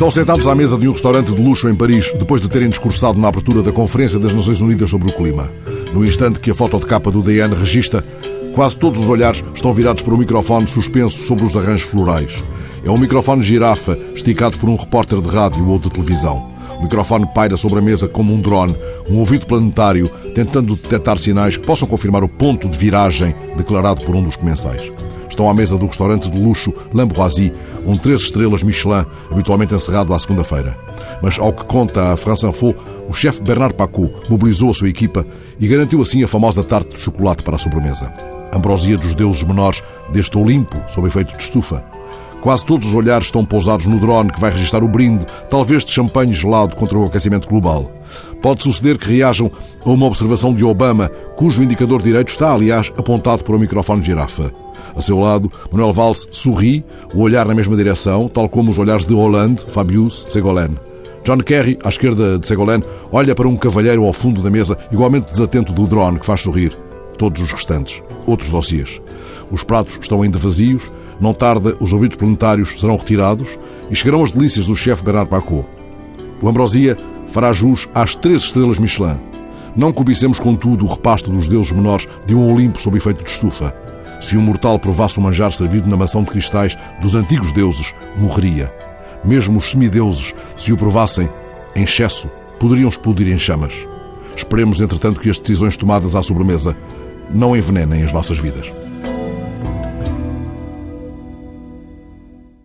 Estão sentados à mesa de um restaurante de luxo em Paris, depois de terem discursado na abertura da Conferência das Nações Unidas sobre o Clima. No instante que a foto de capa do DN registra, quase todos os olhares estão virados para um microfone suspenso sobre os arranjos florais. É um microfone girafa, esticado por um repórter de rádio ou de televisão. O microfone paira sobre a mesa como um drone, um ouvido planetário, tentando detectar sinais que possam confirmar o ponto de viragem declarado por um dos comensais. Estão à mesa do restaurante de luxo L'Ambroisie, um três estrelas Michelin, habitualmente encerrado à segunda-feira. Mas, ao que conta a France Info, o chefe Bernard Pacot mobilizou a sua equipa e garantiu assim a famosa tarte de chocolate para a sobremesa. Ambrosia dos deuses menores deste Olimpo, sob efeito de estufa. Quase todos os olhares estão pousados no drone que vai registrar o brinde, talvez de champanhe gelado contra o aquecimento global. Pode suceder que reajam a uma observação de Obama, cujo indicador direito está, aliás, apontado para o microfone de girafa. A seu lado, Manuel Valls sorri, o olhar na mesma direção, tal como os olhares de Hollande, Fabius, Segolène. John Kerry, à esquerda de Segolène, olha para um cavalheiro ao fundo da mesa, igualmente desatento do drone, que faz sorrir. Todos os restantes. Outros dossiês. Os pratos estão ainda vazios, não tarda, os ouvidos planetários serão retirados e chegarão as delícias do chefe Bernard Pacot. O Ambrosia fará jus às três estrelas Michelin. Não cobicemos, contudo, o repasto dos deuses menores de um Olimpo sob efeito de estufa. Se um mortal provasse o manjar servido na maçã de cristais dos antigos deuses, morreria. Mesmo os semideuses, se o provassem em excesso, poderiam explodir em chamas. Esperemos, entretanto, que as decisões tomadas à sobremesa não envenenem as nossas vidas.